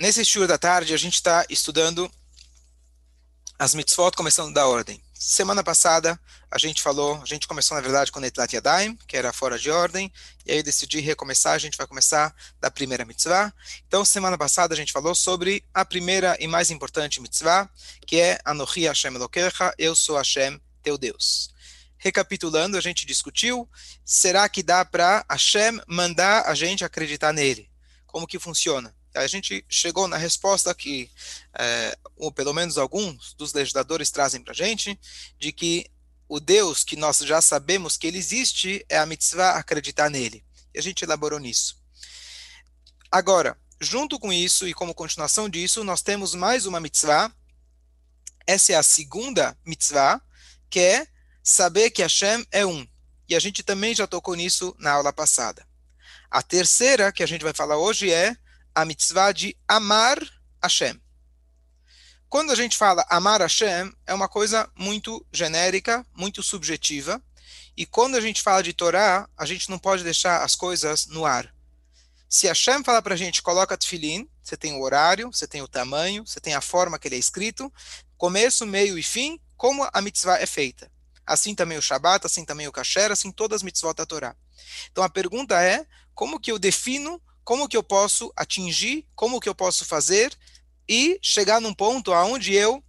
Nesse estudo da tarde, a gente está estudando as mitzvot começando da ordem. Semana passada, a gente falou, a gente começou, na verdade, com Netlat Yadayim, que era fora de ordem, e aí eu decidi recomeçar, a gente vai começar da primeira mitzvah. Então, semana passada, a gente falou sobre a primeira e mais importante mitzvah, que é Anochi Hashem Elokecha, eu sou Hashem, teu Deus. Recapitulando, a gente discutiu, será que dá para Hashem mandar a gente acreditar nele? Como que funciona? A gente chegou na resposta que, é, ou pelo menos alguns dos legisladores trazem para a gente, de que o Deus que nós já sabemos que ele existe é a mitzvah acreditar nele. E a gente elaborou nisso. Agora, junto com isso e como continuação disso, nós temos mais uma mitzvah. Essa é a segunda mitzvah, que é saber que Hashem é um. E a gente também já tocou nisso na aula passada. A terceira que a gente vai falar hoje é a mitzvah de amar Hashem. Quando a gente fala amar Hashem, é uma coisa muito genérica, muito subjetiva. E quando a gente fala de Torá, a gente não pode deixar as coisas no ar. Se Hashem fala para a gente, coloca tefilim, você tem o horário, você tem o tamanho, você tem a forma que ele é escrito, começo, meio e fim, como a mitzvah é feita. Assim também o Shabat, assim também o Kasher, assim todas as mitzvot da Torá. Então a pergunta é, como que eu defino como que eu posso atingir, como que eu posso fazer e chegar num ponto aonde eu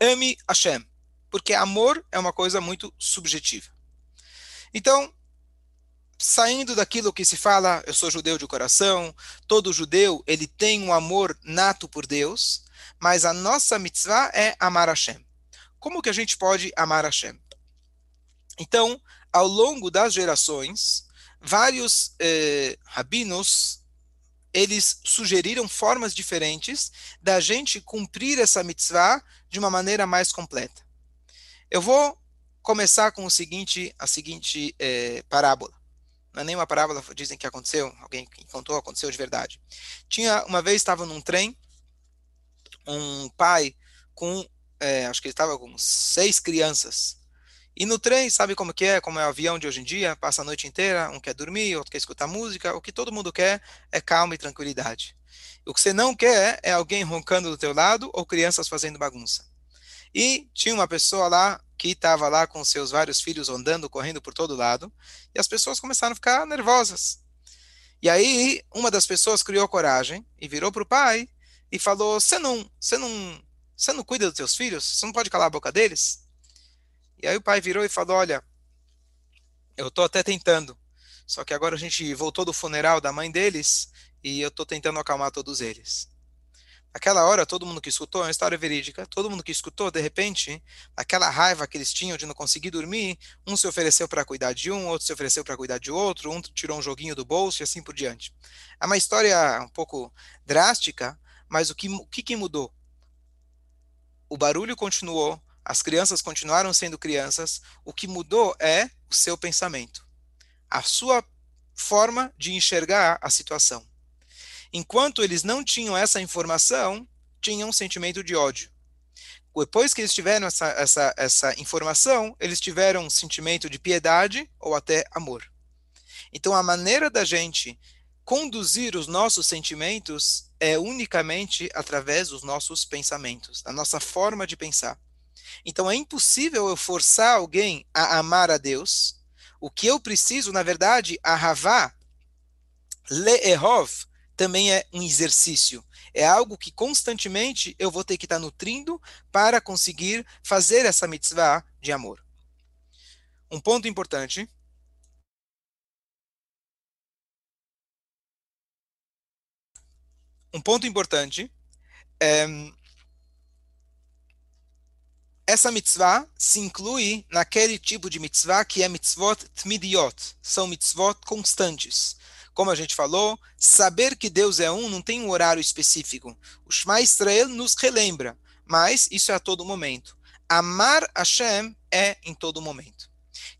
ame Hashem. Porque amor é uma coisa muito subjetiva. Então, saindo daquilo que se fala, eu sou judeu de coração, todo judeu, ele tem um amor nato por Deus, mas a nossa mitzvah é amar Hashem. Como que a gente pode amar Hashem? Então, ao longo das gerações, vários eh, rabinos eles sugeriram formas diferentes da gente cumprir essa mitzvah de uma maneira mais completa. Eu vou começar com o seguinte, a seguinte eh, parábola. Não é nenhuma parábola, dizem que aconteceu, alguém que contou, aconteceu de verdade. Tinha, uma vez estava num trem, um pai com, eh, acho que ele estava com seis crianças, e no trem, sabe como que é? Como é o avião de hoje em dia, passa a noite inteira, um quer dormir, outro quer escutar música, o que todo mundo quer é calma e tranquilidade. O que você não quer é alguém roncando do teu lado ou crianças fazendo bagunça. E tinha uma pessoa lá que estava lá com seus vários filhos andando, correndo por todo lado, e as pessoas começaram a ficar nervosas. E aí, uma das pessoas criou coragem e virou para o pai e falou: "Você não, você não, você não cuida dos teus filhos? Você não pode calar a boca deles?" E aí o pai virou e falou: Olha, eu estou até tentando, só que agora a gente voltou do funeral da mãe deles e eu estou tentando acalmar todos eles. Naquela hora, todo mundo que escutou, é uma história verídica, todo mundo que escutou, de repente, aquela raiva que eles tinham de não conseguir dormir, um se ofereceu para cuidar de um, outro se ofereceu para cuidar de outro, um tirou um joguinho do bolso e assim por diante. É uma história um pouco drástica, mas o que, o que, que mudou? O barulho continuou, as crianças continuaram sendo crianças, o que mudou é o seu pensamento, a sua forma de enxergar a situação. Enquanto eles não tinham essa informação, tinham um sentimento de ódio. Depois que eles tiveram essa, essa, essa informação, eles tiveram um sentimento de piedade ou até amor. Então, a maneira da gente conduzir os nossos sentimentos é unicamente através dos nossos pensamentos, da nossa forma de pensar. Então é impossível eu forçar alguém a amar a Deus. O que eu preciso, na verdade, a Havá, Le'ehov, também é um exercício. É algo que constantemente eu vou ter que estar nutrindo para conseguir fazer essa mitzvah de amor. Um ponto importante. Um ponto importante é, essa mitzvah se inclui naquele tipo de mitzvah que é mitzvot tmidiot, são mitzvot constantes. Como a gente falou, saber que Deus é um não tem um horário específico. O Shema Israel nos relembra, mas isso é a todo momento. Amar Hashem é em todo momento.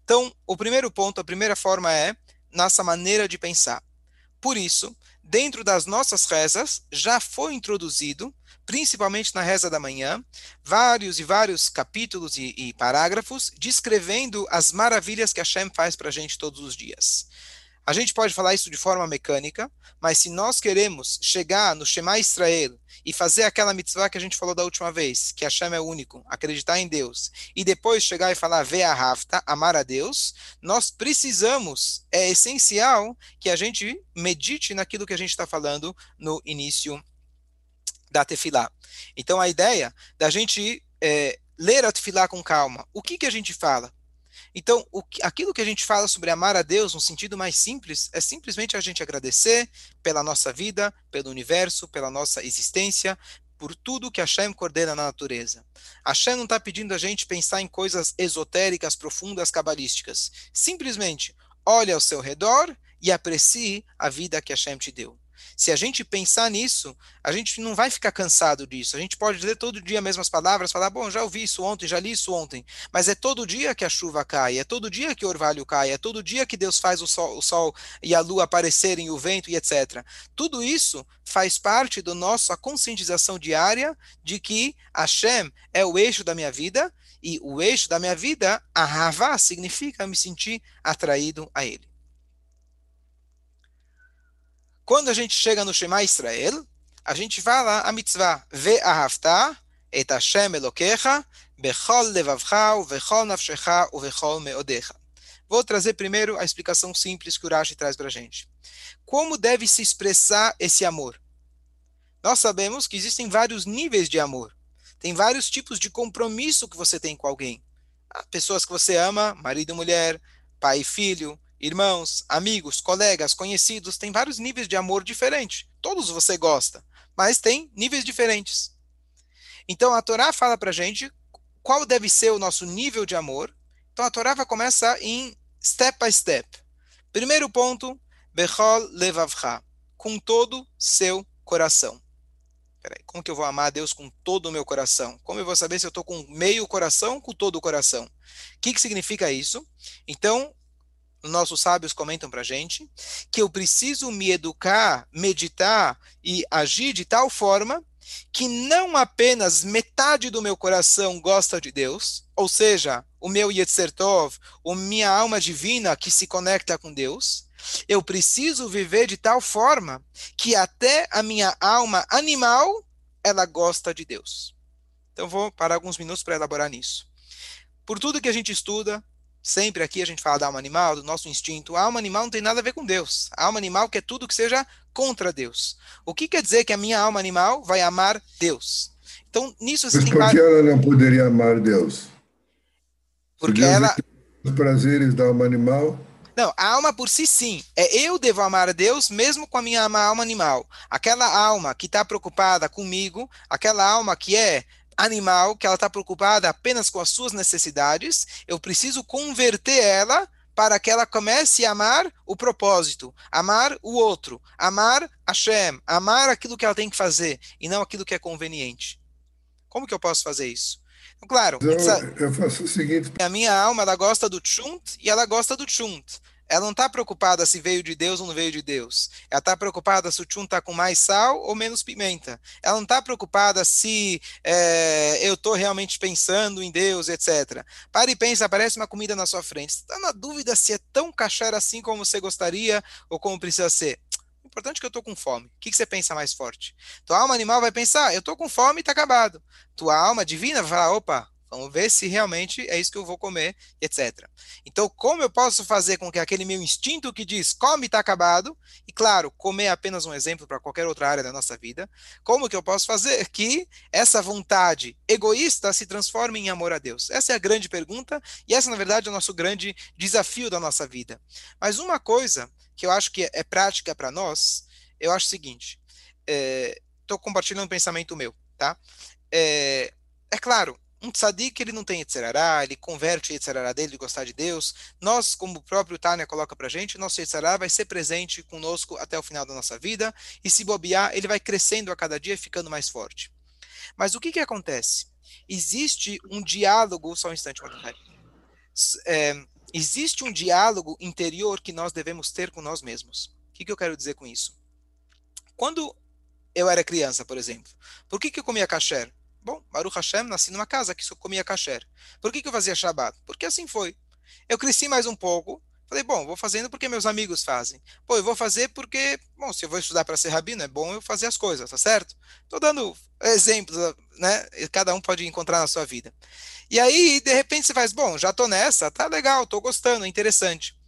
Então, o primeiro ponto, a primeira forma é nossa maneira de pensar. Por isso, dentro das nossas rezas, já foi introduzido principalmente na reza da manhã, vários e vários capítulos e, e parágrafos descrevendo as maravilhas que Hashem faz para a gente todos os dias. A gente pode falar isso de forma mecânica, mas se nós queremos chegar no Shema Israel e fazer aquela mitzvah que a gente falou da última vez, que Hashem é único, acreditar em Deus, e depois chegar e falar Vea Rafta, amar a Deus, nós precisamos, é essencial que a gente medite naquilo que a gente está falando no início da tefilá. Então a ideia da gente é, ler a tefilá com calma. O que, que a gente fala? Então, o, aquilo que a gente fala sobre amar a Deus, no sentido mais simples, é simplesmente a gente agradecer pela nossa vida, pelo universo, pela nossa existência, por tudo que Hashem coordena na natureza. Hashem não está pedindo a gente pensar em coisas esotéricas, profundas, cabalísticas. Simplesmente, olhe ao seu redor e aprecie a vida que Hashem te deu. Se a gente pensar nisso, a gente não vai ficar cansado disso. A gente pode dizer todo dia as mesmas palavras, falar, bom, já ouvi isso ontem, já li isso ontem. Mas é todo dia que a chuva cai, é todo dia que o orvalho cai, é todo dia que Deus faz o sol, o sol e a lua aparecerem, o vento e etc. Tudo isso faz parte da nossa conscientização diária de que Hashem é o eixo da minha vida e o eixo da minha vida, a Havá, significa me sentir atraído a ele. Quando a gente chega no Shema Israel, a gente fala a mitzvah, et Hashem Elokecha bechol levavcha uvechol nafshecha uvechol meodecha. Vou trazer primeiro a explicação simples que o Rashi traz para a gente. Como deve se expressar esse amor? Nós sabemos que existem vários níveis de amor. Tem vários tipos de compromisso que você tem com alguém. Pessoas que você ama, marido e mulher, pai e filho, irmãos, amigos, colegas, conhecidos, tem vários níveis de amor diferentes. Todos você gosta, mas tem níveis diferentes. Então a Torá fala para gente qual deve ser o nosso nível de amor. Então a Torá vai começar em step by step. Primeiro ponto, Bechol levavcha, com todo seu coração. Peraí, como que eu vou amar a Deus com todo o meu coração? Como eu vou saber se eu estou com meio coração com todo o coração? O que, que significa isso? Então, nossos sábios comentam para a gente, que eu preciso me educar, meditar e agir de tal forma que não apenas metade do meu coração gosta de Deus, ou seja, o meu Yetzer Tov, a minha alma divina que se conecta com Deus, eu preciso viver de tal forma que até a minha alma animal ela gosta de Deus. Então vou parar alguns minutos para elaborar nisso. Por tudo que a gente estuda, Sempre aqui a gente fala da alma animal, do nosso instinto. A alma animal não tem nada a ver com Deus. A alma animal quer tudo que seja contra Deus. O que quer dizer que a minha alma animal vai amar Deus? Então, nisso Mas por que ela não poderia amar Deus? Porque ela. Os prazeres da alma animal. Não, a alma por si sim. É eu devo amar a Deus mesmo com a minha alma animal. Aquela alma que está preocupada comigo, aquela alma que é animal, que ela está preocupada apenas com as suas necessidades, eu preciso converter ela para que ela comece a amar o propósito, amar o outro, amar Hashem, amar aquilo que ela tem que fazer e não aquilo que é conveniente. Como que eu posso fazer isso? Então, claro, eu, eu faço o seguinte: a minha alma ela gosta do chunt e ela gosta do chunt. Ela não está preocupada se veio de Deus ou não veio de Deus. Ela está preocupada se o tchum está com mais sal ou menos pimenta. Ela não está preocupada se é, eu estou realmente pensando em Deus, etc. Para e pensa, aparece uma comida na sua frente. Você está na dúvida se é tão cachera assim como você gostaria ou como precisa ser. Importante é que eu estou com fome. O que, que, você pensa mais forte? Tua alma animal vai pensar, eu estou com fome e está acabado. Tua alma divina vai falar, opa, Vamos ver se realmente é isso que eu vou comer, etc. Então, como eu posso fazer com que aquele meu instinto que diz come está acabado, e claro, comer é apenas um exemplo para qualquer outra área da nossa vida, como que eu posso fazer que essa vontade egoísta se transforme em amor a Deus? Essa é a grande pergunta, e essa, na verdade, é o nosso grande desafio da nossa vida. Mas uma coisa que eu acho que é prática para nós, eu acho o seguinte: estou é, compartilhando um pensamento meu, tá? É, é claro, um tzadik, ele não tem Yetzerará, ele converte o Yetzerará dele de gostar de Deus. Nós, como o próprio Tânia coloca pra gente, nosso Yetzerará vai ser presente conosco até o final da nossa vida, e se bobear, ele vai crescendo a cada dia, ficando mais forte. Mas o que que acontece? Existe um diálogo, só um instante, é, existe um diálogo interior que nós devemos ter com nós mesmos. O que que eu quero dizer com isso? Quando eu era criança, por exemplo, por que que eu comia kasher? Bom, Baruch Hashem, nasci numa casa que só comia kasher. Por que, que eu fazia Shabbat? Porque assim foi. Eu cresci mais um pouco, Falei, bom, vou fazendo porque meus amigos fazem. Pô, eu vou fazer porque, bom, se eu vou estudar para ser rabino, é bom eu fazer as coisas, tá certo? Estou dando exemplos, né? Cada um pode encontrar na sua vida. E aí, de repente, você faz, bom, já estou nessa, tá legal, estou gostando, interessante.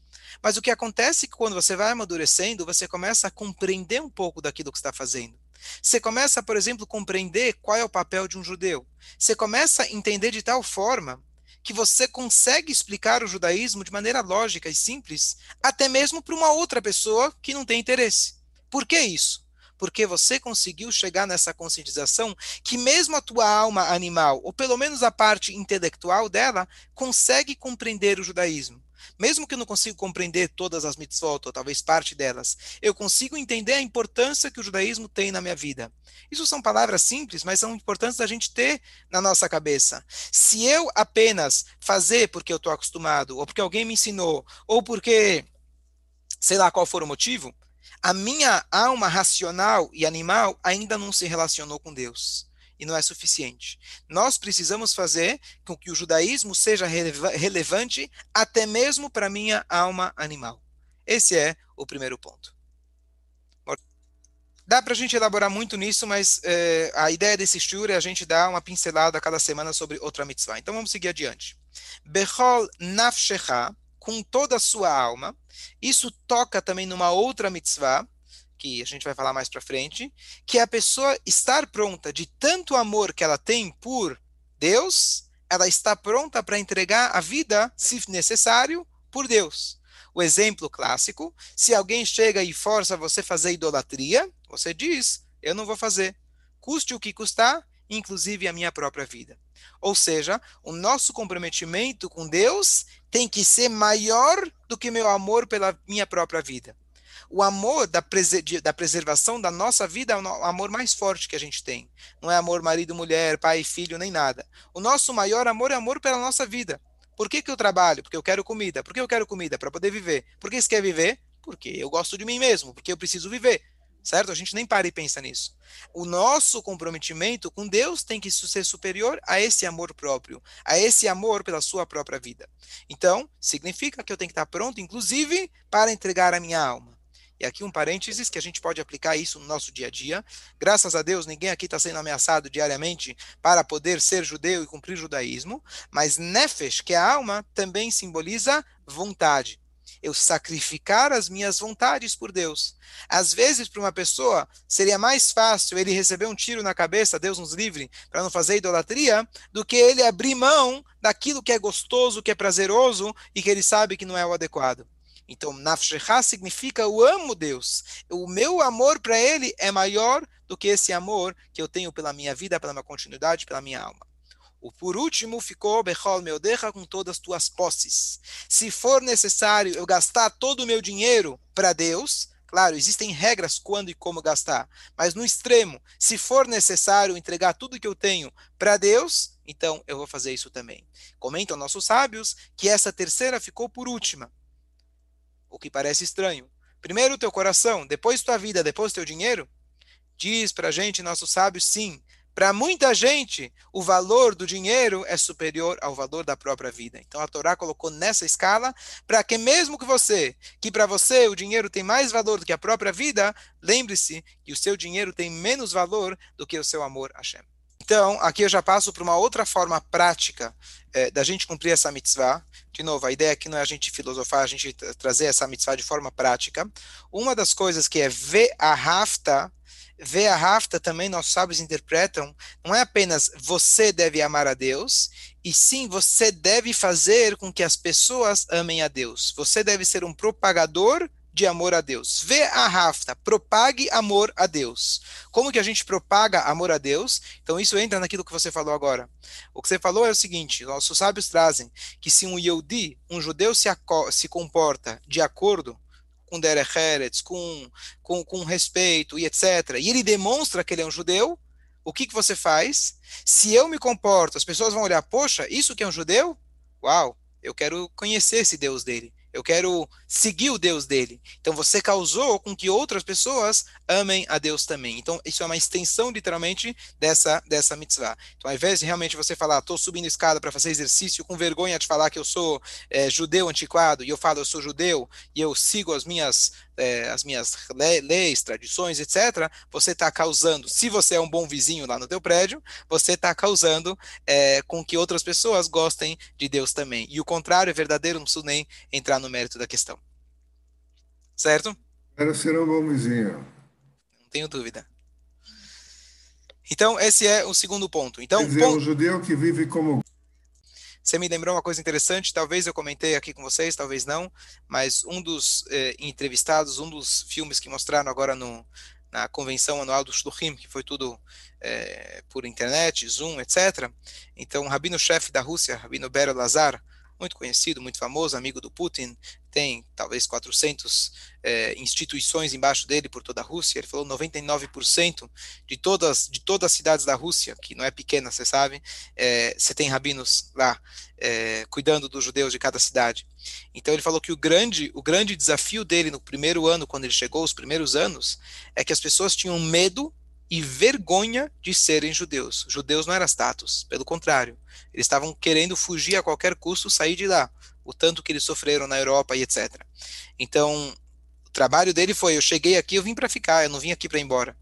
Mas o que acontece é que quando você vai amadurecendo, você começa a compreender um pouco daquilo que está fazendo. Você começa, por exemplo, a compreender qual é o papel de um judeu. Você começa a entender de tal forma que você consegue explicar o judaísmo de maneira lógica e simples, até mesmo para uma outra pessoa que não tem interesse. Por que isso? Porque você conseguiu chegar nessa conscientização que mesmo a tua alma animal, ou pelo menos a parte intelectual dela, consegue compreender o judaísmo. Mesmo que eu não consiga compreender todas as mitzvot, ou talvez parte delas, eu consigo entender a importância que o judaísmo tem na minha vida. Isso são palavras simples, mas são importantes da gente ter na nossa cabeça. Se eu apenas fazer porque eu estou acostumado, ou porque alguém me ensinou, ou porque sei lá qual for o motivo, a minha alma racional e animal ainda não se relacionou com Deus e não é suficiente. Nós precisamos fazer com que o judaísmo seja relevante até mesmo para minha alma animal. Esse é o primeiro ponto. Dá para a gente elaborar muito nisso, mas é, a ideia desse shiur é a gente dar uma pincelada a cada semana sobre outra mitzvah. Então vamos seguir adiante. Bechol nafshecha, com toda a sua alma. Isso toca também numa outra mitzvah, que a gente vai falar mais para frente, que é a pessoa estar pronta de tanto amor que ela tem por Deus, ela está pronta para entregar a vida, se necessário, por Deus. O exemplo clássico, se alguém chega e força você a fazer idolatria, você diz, eu não vou fazer. Custe o que custar, inclusive a minha própria vida. Ou seja, o nosso comprometimento com Deus tem que ser maior do que meu amor pela minha própria vida o amor da, da, preservação da nossa vida é o amor mais forte que a gente tem. Não é amor marido, mulher, pai, filho, nem nada. O nosso maior amor é amor pela nossa vida. Por que, que eu trabalho? Porque eu quero comida. Por que eu quero comida? Para poder viver. Por que você quer viver? Porque eu gosto de mim mesmo, porque eu preciso viver. Certo? A gente nem para e pensa nisso. O nosso comprometimento com Deus tem que ser superior a esse amor próprio, a esse amor pela sua própria vida. Então, significa que eu tenho que estar pronto, inclusive, para entregar a minha alma. E aqui um parênteses que a gente pode aplicar isso no nosso dia a dia. Graças a Deus, ninguém aqui está sendo ameaçado diariamente para poder ser judeu e cumprir judaísmo. Mas nefesh, que é a alma, também simboliza vontade. Eu sacrificar as minhas vontades por Deus. Às vezes, para uma pessoa, seria mais fácil ele receber um tiro na cabeça, Deus nos livre, para não fazer idolatria, do que ele abrir mão daquilo que é gostoso, que é prazeroso e que ele sabe que não é o adequado. Então, nafshecha significa eu amo Deus. O meu amor para Ele é maior do que esse amor que eu tenho pela minha vida, pela minha continuidade, pela minha alma. O por último ficou Bechol Meodecha com todas as tuas posses. Se for necessário eu gastar todo o meu dinheiro para Deus, claro, existem regras quando e como gastar, mas no extremo, se for necessário entregar tudo que eu tenho para Deus, então eu vou fazer isso também. Comentam nossos sábios que essa terceira ficou por última o que parece estranho. Primeiro o teu coração, depois tua vida, depois teu dinheiro? Diz para a gente, nossos sábios, sim. Para muita gente, o valor do dinheiro é superior ao valor da própria vida. Então a Torá colocou nessa escala para que mesmo que você, que para você o dinheiro tem mais valor do que a própria vida, lembre-se que o seu dinheiro tem menos valor do que o seu amor a Hashem. Então, aqui eu já passo para uma outra forma prática é, da gente cumprir essa mitzvah. De novo, a ideia aqui não é a gente filosofar, a gente trazer essa mitzvah de forma prática. Uma das coisas que é ver a rafta, ver a rafta também nossos sábios interpretam, não é apenas você deve amar a Deus, e sim você deve fazer com que as pessoas amem a Deus. Você deve ser um propagador de amor a Deus. Vê a rafta, propague amor a Deus. Como que a gente propaga amor a Deus? Então isso entra naquilo que você falou agora. O que você falou é o seguinte, nossos sábios trazem que se um Yehudi, um judeu se, se comporta de acordo com Derech Eretz, com, com, com respeito e etc., e ele demonstra que ele é um judeu, o que, que você faz? Se eu me comporto, as pessoas vão olhar, poxa, isso que é um judeu? Uau, eu quero conhecer esse Deus dele eu quero seguir o Deus dele. Então você causou com que outras pessoas amem a Deus também. Então isso é uma extensão literalmente dessa dessa mitzvah. Então ao invés de realmente você falar, estou subindo escada para fazer exercício com vergonha de falar que eu sou é, judeu antiquado e eu falo eu sou judeu e eu sigo as minhas é, as minhas leis, tradições, etc., você está causando, se você é um bom vizinho lá no teu prédio, você está causando é, com que outras pessoas gostem de Deus também. E o contrário é verdadeiro, não preciso nem entrar no mérito da questão. Certo? Quero ser um bom vizinho. Não tenho dúvida. Então, esse é o segundo ponto. Então, Quer dizer, ponto... um judeu que vive como você me lembrou uma coisa interessante, talvez eu comentei aqui com vocês, talvez não, mas um dos eh, entrevistados, um dos filmes que mostraram agora no, na convenção anual do Shluchim, que foi tudo eh, por internet, Zoom, etc. Então, o rabino-chefe da Rússia, Rabino Bero Lazar, muito conhecido, muito famoso, amigo do Putin, tem talvez 400 é, instituições embaixo dele por toda a Rússia. Ele falou 99% de todas de todas as cidades da Rússia, que não é pequena, você sabe, é, você tem rabinos lá é, cuidando dos judeus de cada cidade. Então ele falou que o grande o grande desafio dele no primeiro ano, quando ele chegou, os primeiros anos, é que as pessoas tinham medo e vergonha de serem judeus. Judeus não era status, pelo contrário, eles estavam querendo fugir a qualquer custo, sair de lá, o tanto que eles sofreram na Europa e etc. Então, o trabalho dele foi: eu cheguei aqui, eu vim para ficar, eu não vim aqui para ir embora.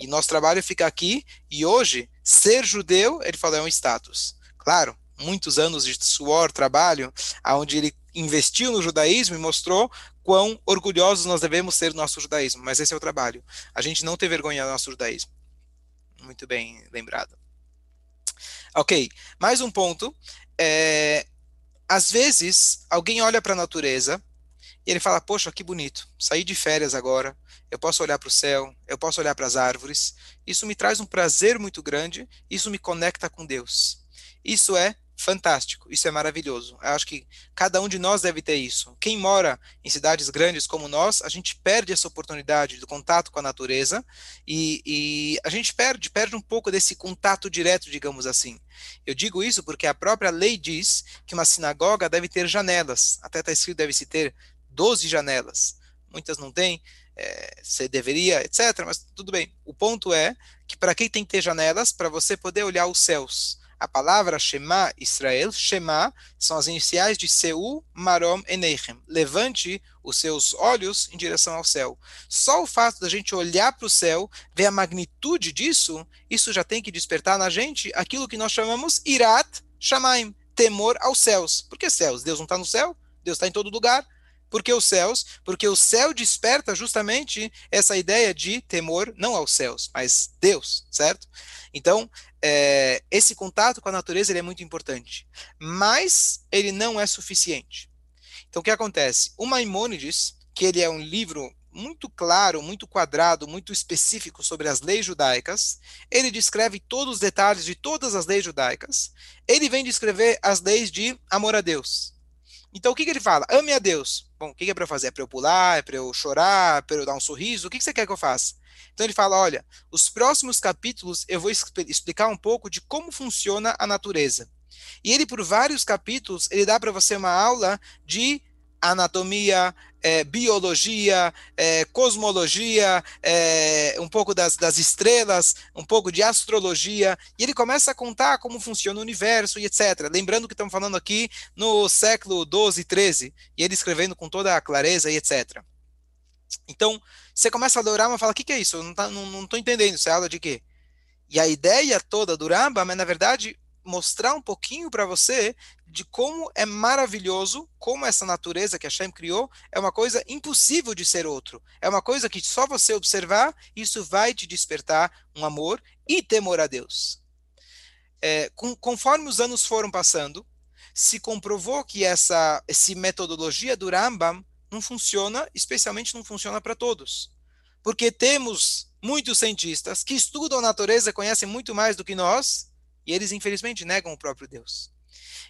E nosso trabalho é ficar aqui, e hoje, ser judeu, ele falou, é um status. Claro, muitos anos de suor, trabalho, aonde ele investiu no judaísmo e mostrou quão orgulhosos nós devemos ser do nosso judaísmo. Mas esse é o trabalho. A gente não ter vergonha do nosso judaísmo. Muito bem lembrado. Ok, mais um ponto. É, às vezes, alguém olha para a natureza e ele fala: Poxa, que bonito, saí de férias agora, eu posso olhar para o céu, eu posso olhar para as árvores. Isso me traz um prazer muito grande, isso me conecta com Deus. Isso é fantástico, isso é maravilhoso. Eu acho que cada um de nós deve ter isso. Quem mora em cidades grandes como nós, a gente perde essa oportunidade do contato com a natureza e, e a gente perde, perde um pouco desse contato direto, digamos assim. Eu digo isso porque a própria lei diz que uma sinagoga deve ter janelas. Até está escrito deve-se ter 12 janelas. Muitas não têm, é, você deveria, etc. Mas tudo bem. O ponto é que para quem tem que ter janelas, para você poder olhar os céus a palavra Shema Israel, Shema, são as iniciais de Seu, Marom, Eneichem. Levante os seus olhos em direção ao céu. Só o fato da gente olhar para o céu, ver a magnitude disso, isso já tem que despertar na gente aquilo que nós chamamos Irat Shamaim, temor aos céus. Por que céus? Deus não está no céu? Deus está em todo lugar. Por que os céus? Porque o céu desperta justamente essa ideia de temor, não aos céus, mas Deus, certo? Então, é, esse contato com a natureza ele é muito importante, mas ele não é suficiente. Então, o que acontece? O Maimônides, que ele é um livro muito claro, muito quadrado, muito específico sobre as leis judaicas, ele descreve todos os detalhes de todas as leis judaicas. Ele vem descrever as leis de amor a Deus. Então, o que, que ele fala? Ame a Deus. Bom, o que, que é para eu fazer? É para eu pular? É para eu chorar? É para eu dar um sorriso? O que, que você quer que eu faça? Então ele fala: olha, os próximos capítulos eu vou explicar um pouco de como funciona a natureza. E ele, por vários capítulos, ele dá para você uma aula de anatomia, é, biologia, é, cosmologia, é, um pouco das, das, estrelas, um pouco de astrologia, e ele começa a contar como funciona o universo e etc. Lembrando que estamos falando aqui no século 12, 13, e ele escrevendo com toda a clareza e etc. Então, você começa a Rambam e fala, o que, que é isso? Eu não, tá, não, não entendendo, isso é aula de quê? E a ideia toda do Rambam é, na verdade, mostrar um pouquinho para você de como é maravilhoso, como essa natureza que a Shem criou é uma coisa impossível de ser outro. É uma coisa que só você observar, isso vai te despertar um amor e temor a Deus. É, com, conforme os anos foram passando, se comprovou que essa, essa metodologia do Rambam não funciona, especialmente não funciona para todos. Porque temos muitos cientistas que estudam a natureza, conhecem muito mais do que nós, e eles infelizmente negam o próprio Deus.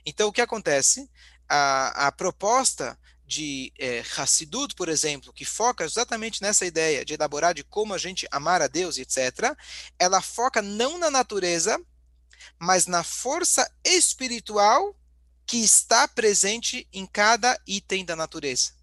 Então o que acontece? A, a proposta de é, Hassidut, por exemplo, que foca exatamente nessa ideia de elaborar de como a gente amar a Deus, etc., ela foca não na natureza, mas na força espiritual que está presente em cada item da natureza.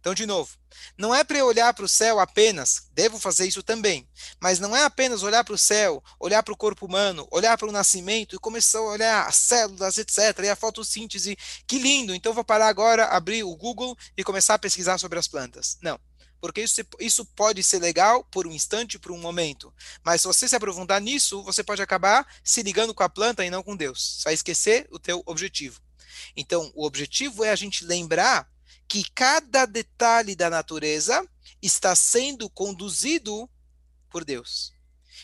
Então, de novo, não é para olhar para o céu apenas, devo fazer isso também, mas não é apenas olhar para o céu, olhar para o corpo humano, olhar para o nascimento e começar a olhar as células, etc., e a fotossíntese, que lindo, então vou parar agora, abrir o Google e começar a pesquisar sobre as plantas. Não porque isso, isso pode ser legal por um instante, por um momento. Mas se você se aprofundar nisso, você pode acabar se ligando com a planta e não com Deus. Vai esquecer o teu objetivo. Então, o objetivo é a gente lembrar que cada detalhe da natureza está sendo conduzido por Deus.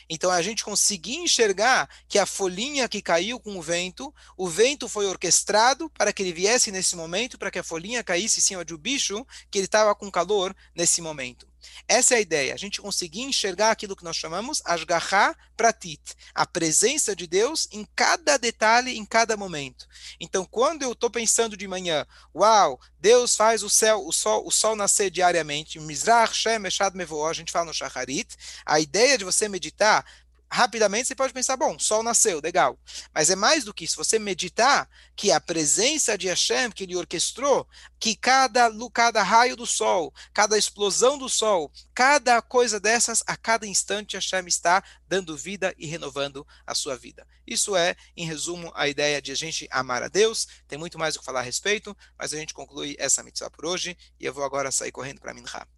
Então a gente conseguir enxergar que a folhinha que caiu com o vento, o vento foi orquestrado para que ele viesse nesse momento, para que a folhinha caísse em cima de um bicho que ele estava com calor nesse momento. Essa é a ideia, a gente conseguir enxergar aquilo que nós chamamos Ashgaha Pratit, a presença de Deus em cada detalhe, em cada momento. Então, quando eu estou pensando de manhã, uau, Deus faz o céu, o sol, o sol nascer diariamente, Mizrach Shem Mevoah, a gente fala no Shacharit, a ideia de você meditar rapidamente você pode pensar, bom, sol nasceu, legal. Mas é mais do que isso, você meditar que a presença de Hashem, que ele orquestrou, que cada, cada raio do sol, cada explosão do sol, cada coisa dessas, a cada instante Hashem está dando vida e renovando a sua vida. Isso é, em resumo, a ideia de a gente amar a Deus. Tem muito mais o que falar a respeito, mas a gente conclui essa mitzvah por hoje e eu vou agora sair correndo para Minha.